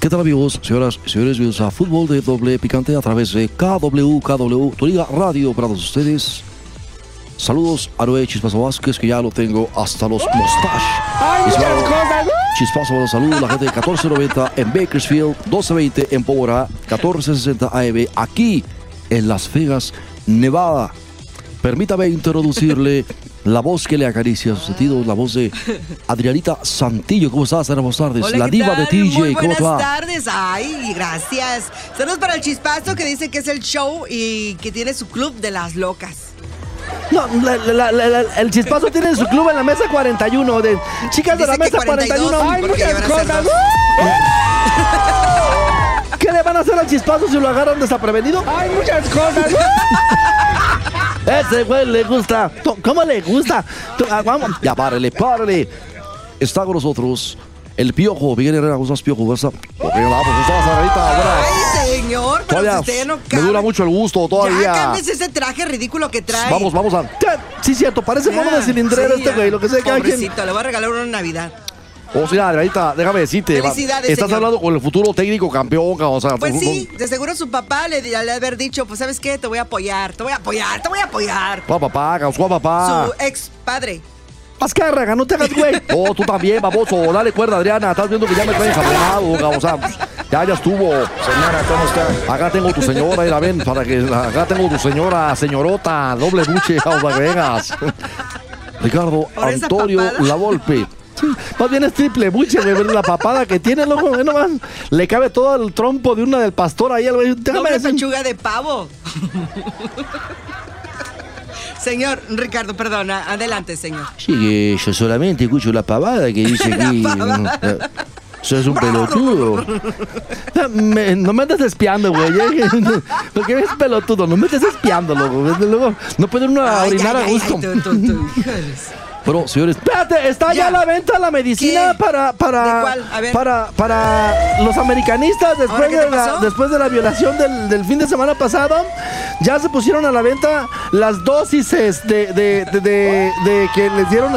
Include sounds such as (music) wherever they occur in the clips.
¿Qué tal amigos, señoras y señores? Bienvenidos a Fútbol de Doble Picante a través de KW, KW, tu liga radio para todos ustedes. Saludos a Noé Chispazo Vázquez, que ya lo tengo hasta los mustache. Hay Y muchas cosas. Chispazo de salud, la gente de 1490 en Bakersfield, 1220 en Powera, 1460 AM aquí en Las Vegas, Nevada. Permítame introducirle la voz que le acaricia sus sentidos, la voz de Adrianita Santillo. ¿Cómo estás? Buenas tardes. Hola, la ¿qué diva de? TJ, Muy ¿cómo buenas te va? tardes. Ay, gracias. Saludos para el chispazo que dice que es el show y que tiene su club de las locas. No, la- la- la- la- el chispazo tiene su club en la mesa 41. De chicas de la mesa 41. 42, Hay porque muchas cosas. ¿Qué le van a hacer al chispazo si lo agarran desaprevenido? Hay muchas cosas. (laughs) Ese güey le gusta. ¿Cómo le gusta? Ah, vamos. Ya, párele, párele. Está con nosotros el Piojo. Miguel Herrera, ¿cómo estás, Piojo? ¿Cómo estás? Ok, vamos, ¿cómo estás, Adrianita? Buenas. Ay, señor, pero Todavía usted no me cabe. dura mucho el gusto, Ya todavía. cámbiese ese traje ridículo que trae. Vamos, vamos a... Sí, cierto, parece Ya, mono de cilindrero sí, este ya. güey. Lo que sea, quien. Pobrecito, le voy a regalar uno en Navidad. O sea, Adrianita, déjame decirte. Felicidades, Estás señor. hablando con el futuro técnico campeón, o sea... Pues sí, de seguro su papá le le haber dicho, pues ¿sabes qué? Te voy a apoyar, te voy a apoyar, te voy a apoyar. Papá, papá, causó a papá. Su ex padre. Azcárraga, no te hagas güey. (laughs) Oh, tú también, baboso. Dale cuerda, Adriana. Estás viendo que ya me traen jabonado, o sea, pues, ya, ya estuvo. Señora, ¿cómo está? Acá tengo tu señora, mira, ven, para que acá tengo tu señora, señorota, doble buche, vengas. Ricardo Antonio papada. La Volpe. Más bien es triple buche, güey. La papada que tiene, loco. ve nomás. Le cabe todo el trompo de una del pastor ahí al güey. Déjame Doble pechuga de pavo. Señor Ricardo, perdona, adelante, señor. Sí, que yo solamente escucho la pavada que dice (laughs) aquí. Sos un pelotudo. Me- no me andes espiando, güey. eh. (laughs) Porque es pelotudo. No me estés espiando, loco. Luego, no puede uno Ay, orinar ay, a gusto. ay, tú, tú, tú. Pero, señores, Espérate, está ya, a la venta la medicina ¿Qué? para para para para los americanistas después ¿Ahora qué de la después de la violación del, del fin de semana pasado ya se pusieron a la venta las dosis de, de, de, de- que les dieron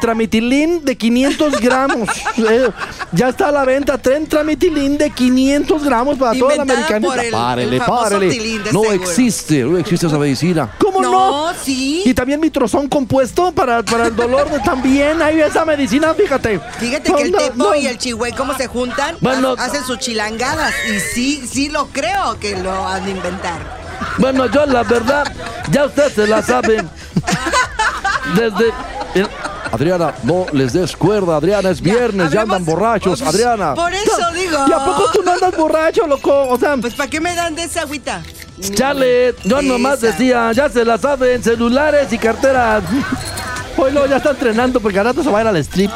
tentramitilín de 500 (laughs) gramos Eh, ya está a la venta tentramitilín de 500 gramos para toda la americanista el- párele, párele. No seguro. existe, no existe esa medicina. ¿Cómo no? No, sí. Y también mitrozón compuesto para, para el dolor de también. Hay esa medicina, fíjate. Fíjate que el No, Tepo no. y el Chihuey, ¿cómo se juntan? Bueno, Ha- Hacen sus chilangadas. Y sí, sí lo creo que lo han de inventar. Bueno, yo la verdad, ya usted se la sabe. Desde. eh, Adriana, no les des cuerda, Adriana, es viernes, ya hablemos- andan borrachos, Pues, Adriana. Por eso digo. ¿Y a poco tú no andas borracho, loco? O sea, Pues ¿para qué me dan de esa agüita? chale, yo nomás Esa. decía, ya se la saben, celulares y carteras. Hoy no, ya está entrenando porque al rato se va a ir al strip.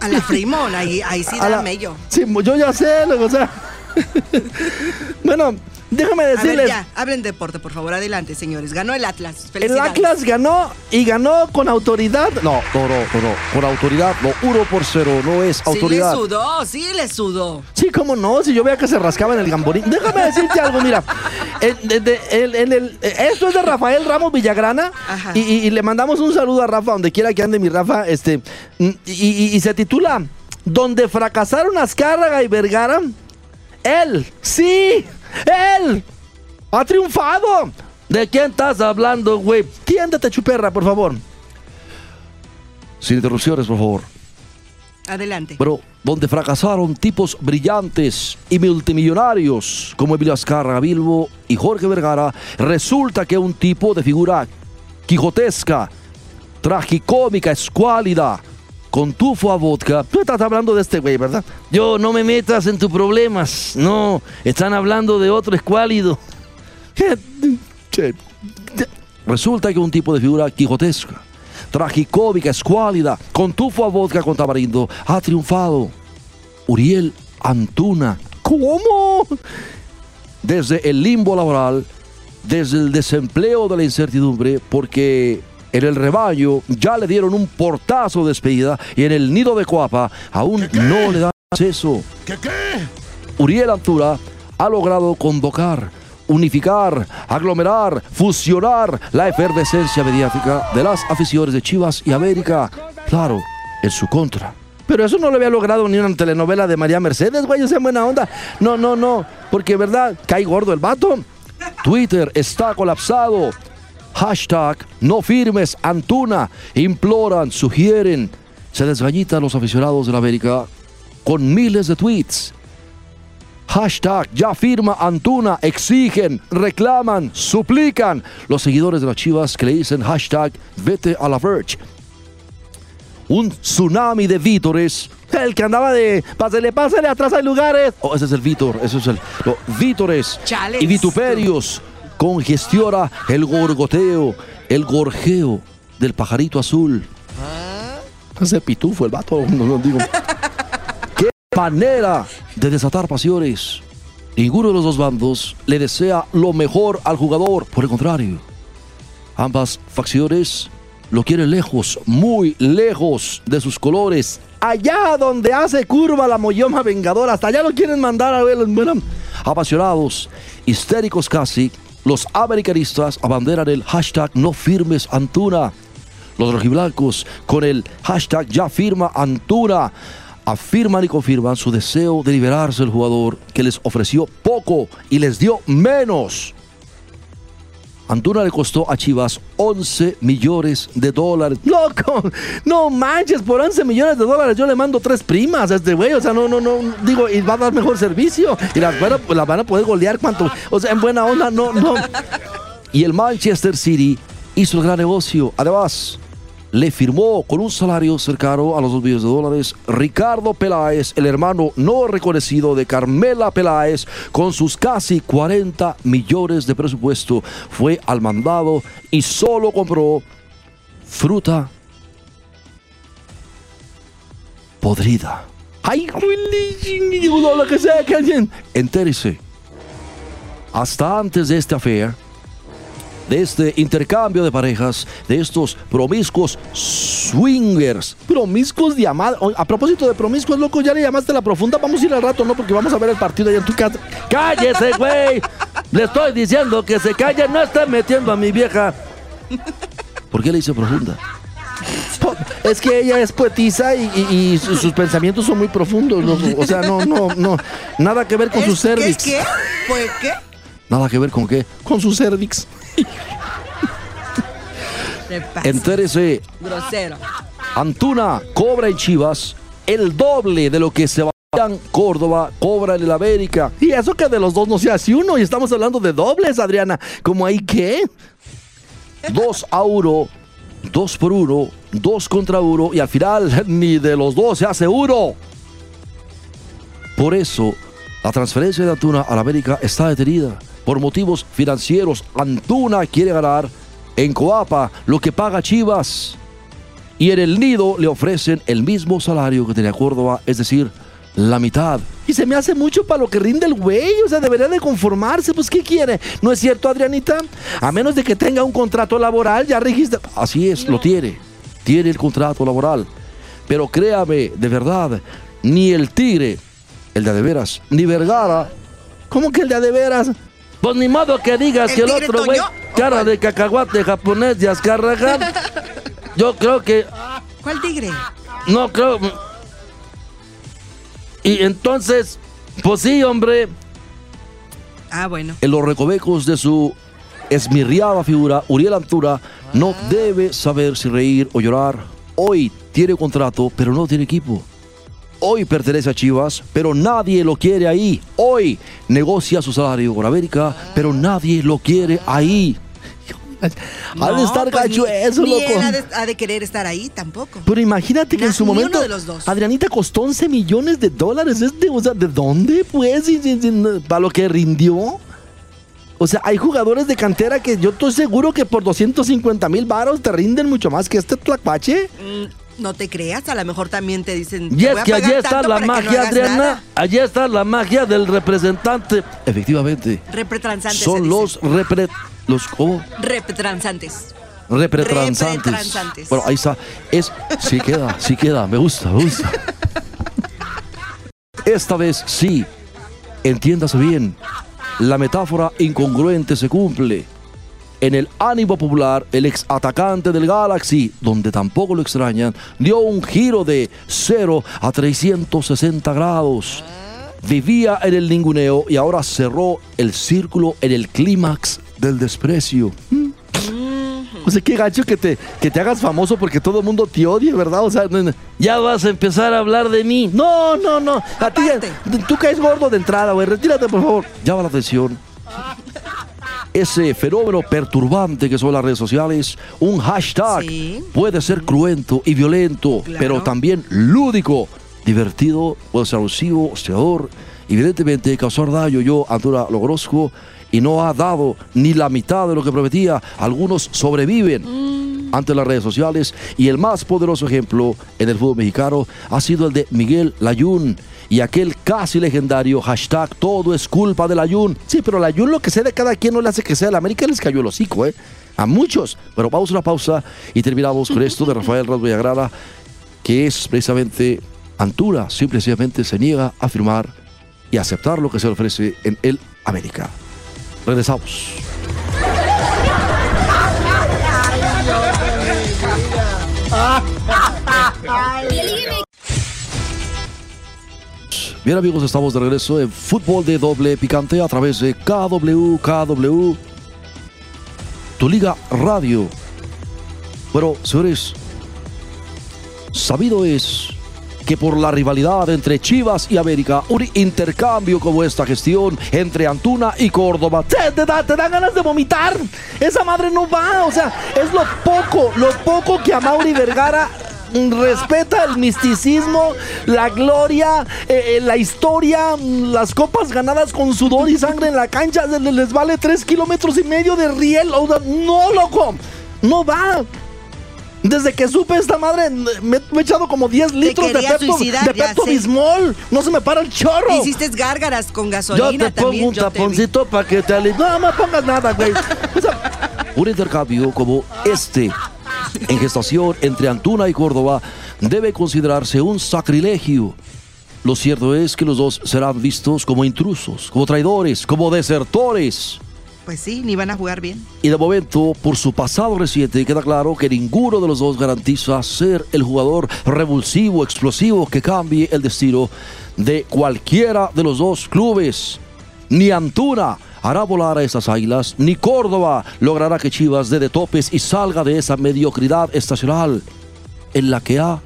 A la Fremont, ahí, ahí sí A da la- mello. Sí, yo ya sé, o sea. (laughs) bueno, déjame A ver, decirles. ya, hablen deporte, por favor, adelante, señores. Ganó el Atlas. El Felicidades. Atlas ganó y ganó con autoridad. No, no, no, no, no. Por autoridad, no, uno por cero, no es Sí autoridad. le sudó, sí le sudó. Sí, cómo no, si yo veía que se rascaba en el gamborín. Déjame decirte algo, mira. En, de- de- el- en el- esto es de Rafael Ramos Villagrana. Ajá. Y, y- y le mandamos un saludo a Rafa, donde quiera que ande mi Rafa. Este, mm, y, y- y se titula Donde fracasaron Azcárraga y Vergara. Él, sí, él ha triunfado. ¿De quién estás hablando, güey? Tiéndete, chuperra, por favor. Sin interrupciones, por favor. Adelante. Pero donde fracasaron tipos brillantes y multimillonarios como Emilio Azcárraga Bilbo y Jorge Vergara, resulta que un tipo de figura quijotesca, tragicómica, escuálida, con tufo a vodka. Tú estás hablando de este güey, ¿verdad? Yo no me metas en tus problemas. No, están hablando de otro escuálido. Resulta que un tipo de figura quijotesca, tragicómica, escuálida, con tufo a vodka con tamarindo, ha triunfado. Uriel Antuna, ¿Cómo? desde el limbo laboral, desde el desempleo de la incertidumbre, porque en el rebaño ya le dieron un portazo de despedida y en el nido de Coapa aún no le dan acceso. ¿Qué qué? Uriel Antuna ha logrado convocar, unificar, aglomerar, fusionar la efervescencia mediática de las aficiones de Chivas y América, claro, en su contra. Pero eso no lo había logrado ni una telenovela de María Mercedes, güey, o sea, buena onda. No, no, no, porque verdad, cae gordo el vato. Twitter está colapsado. Hashtag no firmes Antuna. Imploran, sugieren. Se desgañitan los aficionados de la América con miles de tweets. Hashtag ya firma Antuna. Exigen, reclaman, suplican. Los seguidores de las chivas que le dicen hashtag vete a la Verge. Un tsunami de vítores. El que andaba de pásele, pásele, atrás hay lugares. Oh, ese es el Vítor, ese es el. vítores Chales. y vituperios congestiona el gorgoteo, el gorjeo del pajarito azul. Ese pitufo, el vato, no, no digo. (laughs) ¡Qué manera de desatar pasiones! Ninguno de los dos bandos le desea lo mejor al jugador, por el contrario. Ambas facciones lo quieren lejos, muy lejos de sus colores. Allá donde hace curva la molloma vengadora, hasta allá lo quieren mandar a ver. Bueno, Apasionados, histéricos casi, los americanistas abanderan el hashtag no firmes Antuna. Los rojiblancos con el hashtag ya firma Antuna afirman y confirman su deseo de liberarse del jugador que les ofreció poco y les dio menos. Antuna le costó a Chivas 11 millones de dólares. (laughs) loco, no manches, por 11 millones de dólares yo le mando tres primas a este güey. O sea, no, no, no, digo, y va a dar mejor servicio. Y las van a, las van a poder golear cuanto. O sea, en buena onda, no, no. Y el Manchester City hizo el gran negocio. Además, le firmó con un salario cercano a los 2 millones de dólares Ricardo Peláez, el hermano no reconocido de Carmela Peláez, con sus casi 40 millones de presupuesto. Fue al mandado y solo compró fruta podrida. Ay. Entérese, hasta antes de este affair, de este intercambio de parejas, de estos promiscuos swingers, Promiscuos llamados. A propósito de promiscuos, loco, ya le llamaste a la profunda. Vamos a ir al rato, ¿no? Porque vamos a ver el partido allá en tu casa. ¡Cállese, güey! Le estoy diciendo que se calle, no esté metiendo a mi vieja. ¿por qué le dice profunda? Es que ella es poetisa y, y- y su- sus pensamientos son muy profundos, loco. O sea, no, no, no. Nada que ver con ¿Es- sus ¿Qué cervix. qué? ¿Pues qué? Nada que ver con qué. Con sus cervix. (laughs) Entérese, Grosero. Antuna cobra en Chivas el doble de lo que Sebastián Córdoba cobra en el América. Y eso que de los dos no se hace uno. Y estamos hablando de dobles, Adriana. ¿Cómo ahí qué? 2 a 1, 2 por 1, 2 contra 1 y al final ni de los dos se hace uno. Por eso, la transferencia de Antuna al América está detenida. Por motivos financieros, Antuna quiere ganar en Coapa lo que paga Chivas. Y en el nido le ofrecen el mismo salario que tenía Córdoba, es decir, la mitad. Y se me hace mucho para lo que rinde el güey. O sea, debería de conformarse. Pues, ¿qué quiere? ¿No es cierto, Adrianita? A menos de que tenga un contrato laboral, ya registra. Así es, lo tiene. Tiene el contrato laboral. Pero créame, de verdad, ni el Tigre, el de a de veras, ni Vergara, ¿Cómo que el de a de veras? Pues ni modo que digas ¿El que el otro güey, cara de cacahuate japonés de Azcarraga. (laughs) Yo creo que ¿Cuál tigre? No creo. Y entonces, pues sí, hombre. Ah, bueno. en los recovecos de su esmirriada figura, Uriel Antura no debe saber si reír o llorar. Hoy tiene contrato, pero no tiene equipo. Hoy pertenece a Chivas, pero nadie lo quiere ahí. Hoy negocia su salario con América, pero nadie lo quiere ahí. Ha de estar pues gacho ni- eso, ni loco. él ha de, ha de querer estar ahí tampoco. Pero imagínate que en su momento de los dos. Adrianita costó 11 millones de dólares. Este, o sea, ¿de dónde, pues? Y- y- y- ¿Para lo que rindió? O sea, hay jugadores de cantera que yo estoy seguro que por 250 mil varos te rinden mucho más que este tlacuache. Mm, no te creas, a lo mejor también te dicen. Y "Te es que allí está la no magia, Adriana. nada". Allí está la magia del representante. Efectivamente, Repretransantes. son los repre... Los, ¿cómo? Repretransantes. Repretransantes. Repretransantes. Bueno, ahí está. Es, sí queda, sí queda. Me gusta, me gusta. Esta vez sí. Entiéndase bien. La metáfora incongruente se cumple. En el ánimo popular, el ex atacante del Galaxy, donde tampoco lo extrañan, dio un giro de 0 a 360 grados. Vivía en el ninguneo y ahora cerró el círculo en el clímax del desprecio. O sea, qué gacho que te, que te hagas famoso porque todo el mundo te odia, ¿verdad? O sea, ya vas a empezar a hablar de mí. No, no, no. A ti tú caes gordo de entrada, güey. Retírate, por favor. llama la atención ese fenómeno perturbante que son las redes sociales. Un hashtag Sí. puede ser cruento y violento, Claro. pero también lúdico, divertido, puede ser abusivo, hostiador. Evidentemente, causar daño. Yo, Antura, lo conozco y no ha dado ni la mitad de lo que prometía. Algunos sobreviven ante las redes sociales y el más poderoso ejemplo en el fútbol mexicano ha sido el de Miguel Layún y aquel casi legendario hashtag todo es culpa del Layún. Sí, pero la Yun lo que sea de cada quien no le hace que sea. La América les cayó el hocico, ¿eh? A muchos. Pero vamos a una pausa y terminamos con esto de Rafael Ras Villagrana, que es precisamente Antura, simplemente se niega a firmar y aceptar lo que se le ofrece en el América. Regresamos. Bien amigos, estamos de regreso en Fútbol de Doble Picante a través de KW, KW, tu liga radio. Bueno, señores, sabido es que por la rivalidad entre Chivas y América, un intercambio como esta gestión entre Antuna y Córdoba Te, da, te dan ganas de vomitar. Esa madre no va. O sea, es lo poco, lo poco que a Mauri Vergara respeta el misticismo, la gloria, eh, eh, la historia, las copas ganadas con sudor y sangre en la cancha. le- le- Les vale tres kilómetros y medio de riel. No, loco. No va. Desde que supe esta madre, me, me he echado como 10 litros de Pepto, de Pepto. Bismol. No se me para el chorro. Hiciste gárgaras con Yo gasolina te pongo también. un yo te vi. taponcito para que te ali- No me pongas nada, güey. O sea, Un intercambio como este en gestación entre Antuna y Córdoba debe considerarse un sacrilegio. Lo cierto es que los dos serán vistos como intrusos, como traidores, como desertores. Pues sí, ni van a jugar bien. Y de momento, por su pasado reciente, queda claro que ninguno de los dos garantiza ser el jugador revulsivo, explosivo que cambie el destino de cualquiera de los dos clubes. Ni Antuna hará volar a esas águilas, ni Córdoba logrará que Chivas dé de topes y salga de esa mediocridad estacional en la que ha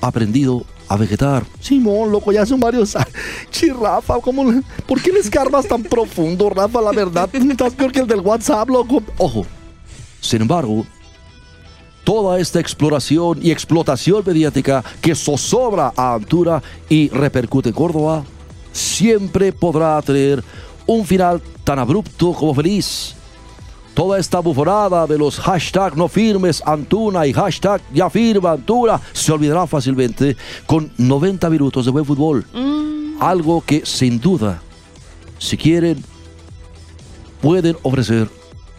aprendido a vegetar. Simón, loco, ya son varios. a- Chi, Rafa, ¿cómo le- ¿por qué le escarbas tan profundo, Rafa? La verdad, estás peor que el del WhatsApp, loco. Ojo, sin embargo, toda esta exploración y explotación mediática que zozobra a Antura y repercute en Córdoba, siempre podrá tener un final tan abrupto como feliz. Toda esta bufonada de los hashtag no firmes Antuna y hashtag ya firma Antuna se olvidará fácilmente con 90 minutos de buen fútbol. Algo que sin duda, si quieren, pueden ofrecer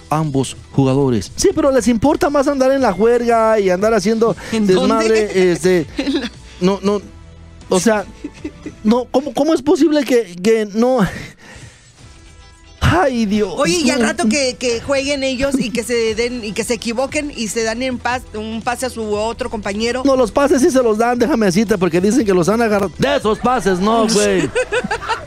ambos jugadores. Sí, pero les importa más andar en la juerga y andar haciendo (laughs) ¿En desmadre. dónde? Este. (laughs) No, no. O sea, no, ¿cómo, cómo es posible que, que no. Ay, Dios. Oye, y al rato que, que jueguen ellos y que se den y que se equivoquen y se dan en paz, un pase a su otro compañero. No, los pases sí se los dan, déjame decirte, porque dicen que los han agarrado. De esos pases, no, güey.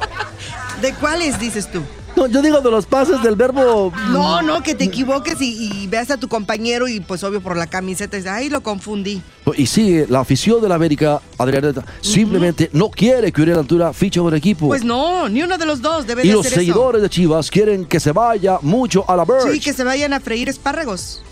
(laughs) ¿De cuáles dices tú? No, yo digo de los pases del verbo. No, no, que te equivoques y, y veas a tu compañero y pues obvio por la camiseta dices, ay, lo confundí. Y sigue la afición de la América, Adriana, simplemente no quiere que Uriel Altura fiche con el equipo. Pues no, ni uno de los dos debe y de los hacer seguidores de Chivas quieren que se vaya mucho a la. Birch. Sí, que se vayan a freír espárragos.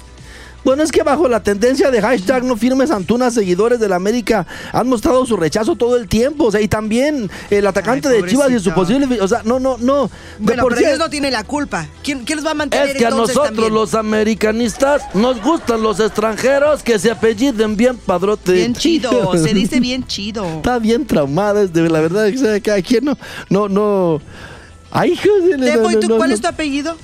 Bueno, es que bajo la tendencia de hashtag no firmes Antuna, seguidores del América han mostrado su rechazo todo el tiempo. O sea, y también el atacante Ay, de Chivas y su posible. O sea, no, no, no. Bueno, por pero sí- ellos no tienen la culpa. ¿Quién, quién los va a mantener Es que a nosotros también? los americanistas nos gustan los extranjeros que se apelliden bien padrote. Bien (laughs) chido, se dice bien chido. Está bien traumada, es de la verdad, sea, cada quien no, no, no. Ay, no, ¿y tú cuál es tu apellido?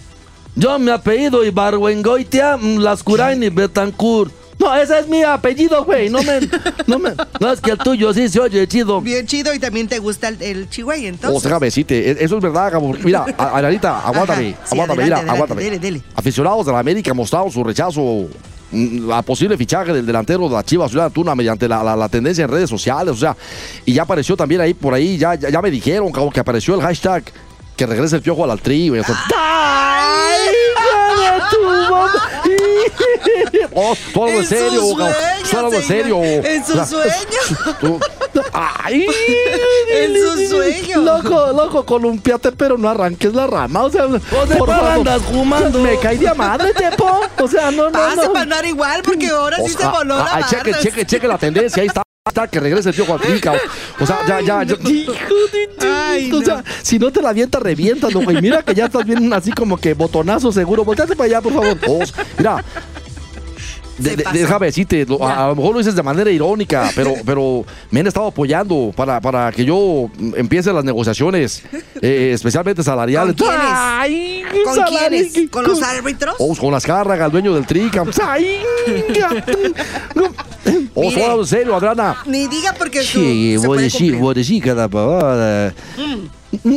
Yo mi apellido Ibargüengoitia mm, Lascurain y Betancourt. No, ese es mi apellido, güey. No me, no me. No es que el tuyo sí se oye chido. Bien chido y también te gusta el, el chihuahua, entonces. O sea, besite, e- eso es verdad, Gabo. Mira, a- Anarita, aguántame, Ajá, sí, aguántame, adelante, mira, adelante, aguántame. dele, dele. Aficionados de la América mostraron su rechazo mm, a posible fichaje del delantero de la Chivas Ciudad Antuna mediante la, la- la tendencia en redes sociales, o sea, y ya apareció también ahí por ahí, ya, ya, ya me dijeron, que apareció el hashtag que regrese el piojo al tri, güey. o sea, ¡Ay, hija de tu mamá! (laughs) Oh, todo en En serio, en señor, serio. en sus sueños. tú- ¡Ay! (laughs) En sus (laughs) sueños. Loco, loco, columpiate, pero no arranques la rama. O sea, por andas fumando? Me caí de madre, Tepo. O sea, no, no, se no. igual porque ahora sí se voló la cheque, cheque, cheque la tendencia, ahí está. Está que regrese el al tri, cabrón. O sea, ya, ya, ya. Hijo de Ay, O sea, no. si no te la avienta, reviéntalo, güey. Mira que ya estás bien así como que botonazo seguro. Volteate para allá, por favor. Oh, mira. De- de- déjame decirte, lo- a, a lo mejor lo dices de manera irónica, pero, pero me han estado apoyando para, para que yo empiece las negociaciones, eh, especialmente salariales. ¿Con quiénes? Ay, ¿Con salario, quiénes? ¿Con los árbitros? Oh, con las cárragas, el dueño del trica. (coughs) Mire. solo en serio, Adriana. Ni diga porque Sí, se voy a puede decir, cumplir. voy a decir cada pavada.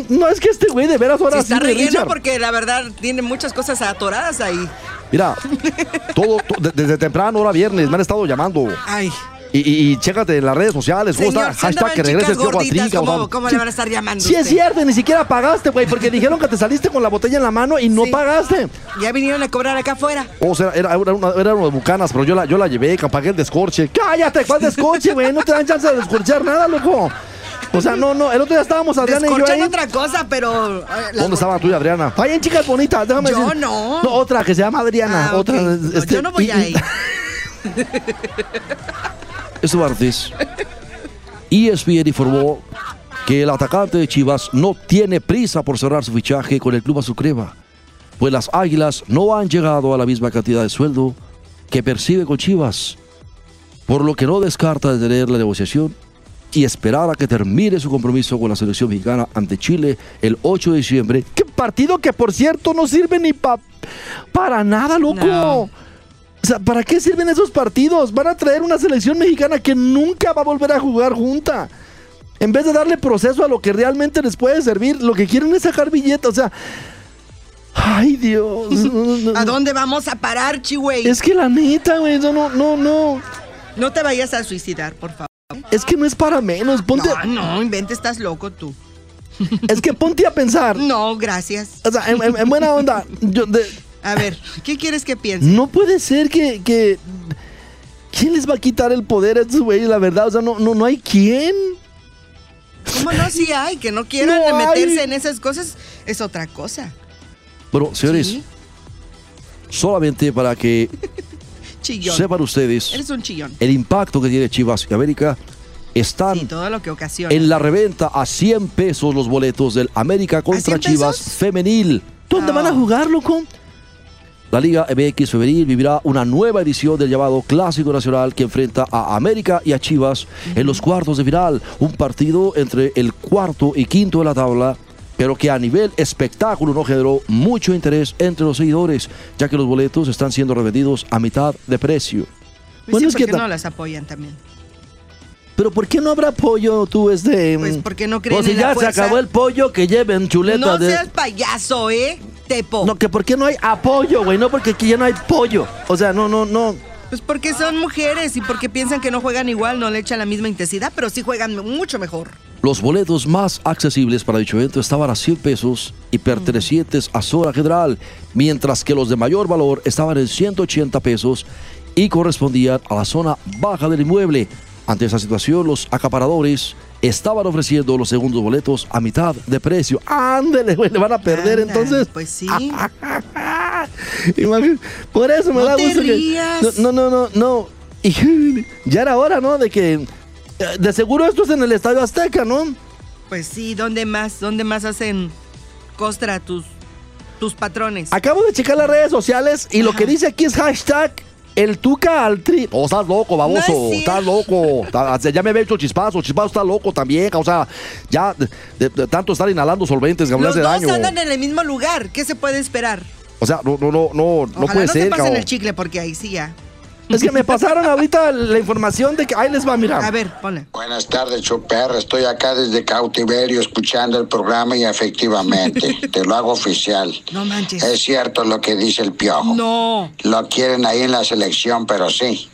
No, es que este güey de veras ahora sí está relleno porque la verdad tiene muchas cosas atoradas ahí. Mira, (laughs) todo, to- de- desde temprano, ahora viernes, me han estado llamando. Ay, Y, y, y chécate en las redes sociales, ¿cómo señor, está? si Hashtag que en regrese el chicas piojo al gorditas, trica. o ¿cómo, cómo le van a estar llamando Sí es cierto, ni siquiera pagaste, güey, porque dijeron que te saliste con la botella en la mano y no Sí. pagaste. Ya vinieron a cobrar acá afuera. O sea, era, era, una, era una de bucanas, pero yo la, yo la llevé, que pagué el descorche. Cállate, ¿cuál descoche, güey? No te dan chance de descorchar nada, loco. O sea, no, no, el otro día estábamos Adriana y yo ahí. otra cosa, pero... eh, ¿Dónde estaba tú y Adriana? En chicas bonitas, déjame Yo decir. no. No, otra que se llama Adriana. Ah, otra, No, este, yo no voy y- ahí. (laughs) Este martes, ESPN informó que el atacante de Chivas no tiene prisa por cerrar su fichaje con el club azucrema, pues las Águilas no han llegado a la misma cantidad de sueldo que percibe con Chivas, por lo que no descarta detener la negociación y esperar a que termine su compromiso con la selección mexicana ante Chile el 8 de diciembre. ¿Qué partido que, por cierto, no sirve ni pa- para nada, loco? No. O sea, ¿para qué sirven esos partidos? Van a traer una selección mexicana que nunca va a volver a jugar junta. En vez de darle proceso a lo que realmente les puede servir, lo que quieren es sacar billetes. O sea, ay Dios. (laughs) ¿A dónde vamos a parar, Chihuey? Es que la neta, güey, no, no, no, no. No te vayas a suicidar, por favor. Es que no es para menos. Ponte, No, no, invente, estás loco tú. es que ponte a pensar. No, gracias. O sea, en, en- en buena onda. yo de- A ver, ¿qué quieres que piense? no puede ser que, que- ¿Quién les va a quitar el poder a estos güeyes? La verdad, o sea, no, no, no hay quién. ¿Cómo no? Sí hay, que no quieran No hay. meterse en esas cosas es otra cosa. Bueno, señores, Sí. solamente para que (laughs) sepan ustedes Eres un chillón. el impacto que tiene Chivas y América, están Sí, todo lo que ocasiona. en la reventa a 100 pesos los boletos del América contra 100 Chivas pesos? femenil. ¿Dónde van a jugar, loco? La Liga MX Femenil vivirá una nueva edición del llamado Clásico Nacional que enfrenta a América y a Chivas en los cuartos de final. Un partido entre el cuarto y quinto de la tabla, pero que a nivel espectáculo no generó mucho interés entre los seguidores, ya que los boletos están siendo revendidos a mitad de precio. Pues Bueno, sí, es ¿por que no las apoyan también? Pero ¿por qué no habrá pollo tú, este? Pues mm, porque no creen O si en la ya se acabó el pollo, que lleven chuleta No de... seas payaso, ¿eh? Tepo. No, que por qué no hay apoyo, güey, no porque aquí ya no hay pollo. O sea, no, no, no. Pues porque son mujeres y porque piensan que no juegan igual, no le echan la misma intensidad, pero sí juegan mucho mejor. Los boletos más accesibles para dicho evento estaban a 100 pesos y pertenecientes a Zona General, mientras que los de mayor valor estaban en 180 pesos y correspondían a la zona baja del inmueble. Ante esa situación, los acaparadores estaban ofreciendo los segundos boletos a mitad de precio. Ándele, güey, le van a perder entonces. Pues sí. (laughs) Por eso me No da te gusto que- rías. No, no, no, no. Y (laughs) ya era hora, ¿no? De que. eh, De seguro esto es en el Estadio Azteca, ¿no? Pues sí, ¿dónde más? ¿Dónde más hacen costra tus, tus patrones? Acabo de checar las redes sociales y lo que dice aquí es hashtag el Tuca al tri. Oh, estás loco, baboso. No es estás loco. Ya me había hecho chispazo. Chispazo está loco también. O sea, ya de, de- de tanto estar inhalando solventes que me Los hace daño. andan en el mismo lugar. ¿Qué se puede esperar? O sea, no, no, no, no, no Ojalá puede no ser, pasen cabrón. el chicle porque ahí sí ya. Es que me pasaron ahorita la información de que ahí les va, mira. A ver, ponle. Buenas tardes, Chuper. Estoy acá desde cautiverio escuchando el programa y efectivamente, (laughs) te lo hago oficial. No manches. Es cierto lo que dice el piojo. No. Lo quieren ahí en la selección, pero sí.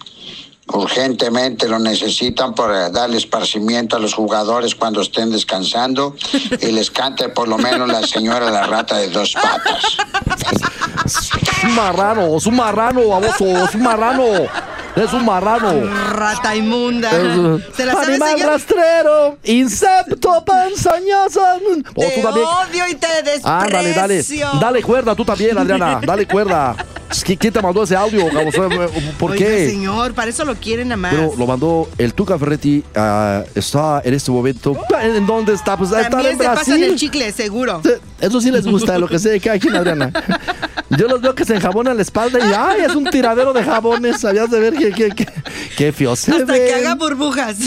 Urgentemente lo necesitan para darle esparcimiento a los jugadores cuando estén descansando y les cante por lo menos la señora la rata de dos patas. Un marrano, es un marrano, baboso, es un marrano. Es un marrano. Rata inmunda. Es- ¿Se la sabe, Animal señor? rastrero, insecto ponzoñoso. Oh, Te tú también. odio y te desprecio. Ándale, dale. Dale cuerda tú también, Adriana. Dale cuerda. ¿Quién te mandó ese audio, baboso? ¿Por Oiga, qué? señor, para eso lo quieren nada más. Pero lo mandó el Tuca Ferretti. ah, está en este momento. ¿En dónde está? Pues está También en se pasan el Brasil. chicle, seguro. Eso sí les gusta, lo que sé de cada quien, Adriana. (laughs) Yo los veo que se enjabonan la espalda y ¡ay! Es un tiradero de jabones. Sabías de ver que, que, que, qué feo se Hasta que ven. haga burbujas.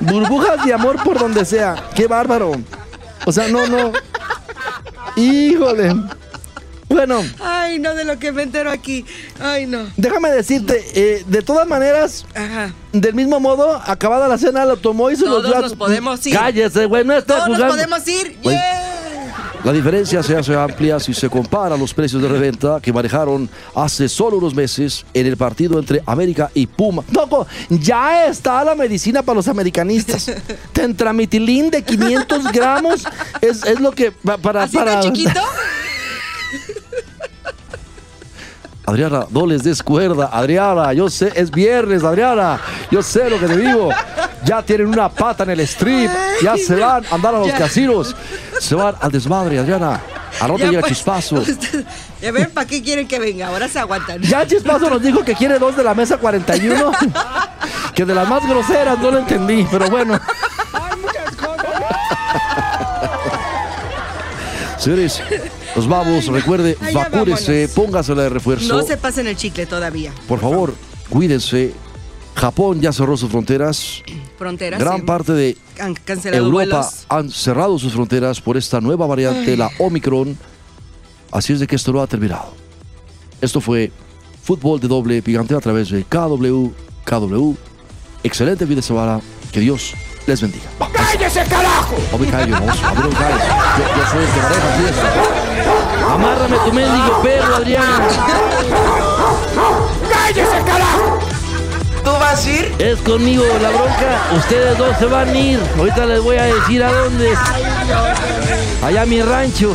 Burbujas de amor por donde sea. ¡Qué bárbaro! O sea, no, no. Híjole. Bueno, Ay, no, de lo que me entero aquí. Ay, no. déjame decirte, eh, de todas maneras, Ajá. del mismo modo, acabada la cena, lo tomó y se Todos los dio a- nos podemos ir. Cállese, güey, no está Todos nos jugando. podemos ir. Güey. ¡Yeah! La diferencia se hace amplia si se compara los precios de reventa que manejaron hace solo unos meses en el partido entre América y Puma. Loco, ya está la medicina para los americanistas. Tentramitilín de 500 gramos es, es lo que para... ¿Así para chiquito? (laughs) Adriana, no les des cuerda. Adriana, yo sé, es viernes, Adriana. Yo sé lo que te digo. Ya tienen una pata en el strip. Ya se van a andar a los Ya. casinos. Se van al desmadre, Adriana. A no te Ya, llega pues, chispazo. usted- (laughs) Ya ven, ¿para qué quieren que venga? Ahora se aguantan. Ya Chispazo nos dijo que quiere dos de la mesa 41. (laughs) que de las más groseras no lo entendí, pero bueno. Señores, nos vamos. Recuerde, Ay, vámonos. póngasela de refuerzo. No se pasen el chicle todavía. Por favor, cuídense. Japón ya cerró sus fronteras. Fronteras. Gran sí. parte de Han cancelado Europa vuelos. han cerrado sus fronteras por esta nueva variante, la Omicron. Así es de que esto no ha terminado. Esto fue Fútbol de Doble Picante a través de KW, KW. Excelente fin de semana. Que Dios les bendiga. ¡Cállese, carajo! No me callo, no me calles. Yo, yo soy el que maneja aquí esto. Amárrame tu mendigo perro, Adrián. ¿Tú vas a ir? Es conmigo la bronca. Ustedes dos se van a ir. Ahorita les voy a decir a dónde. Allá a mi rancho.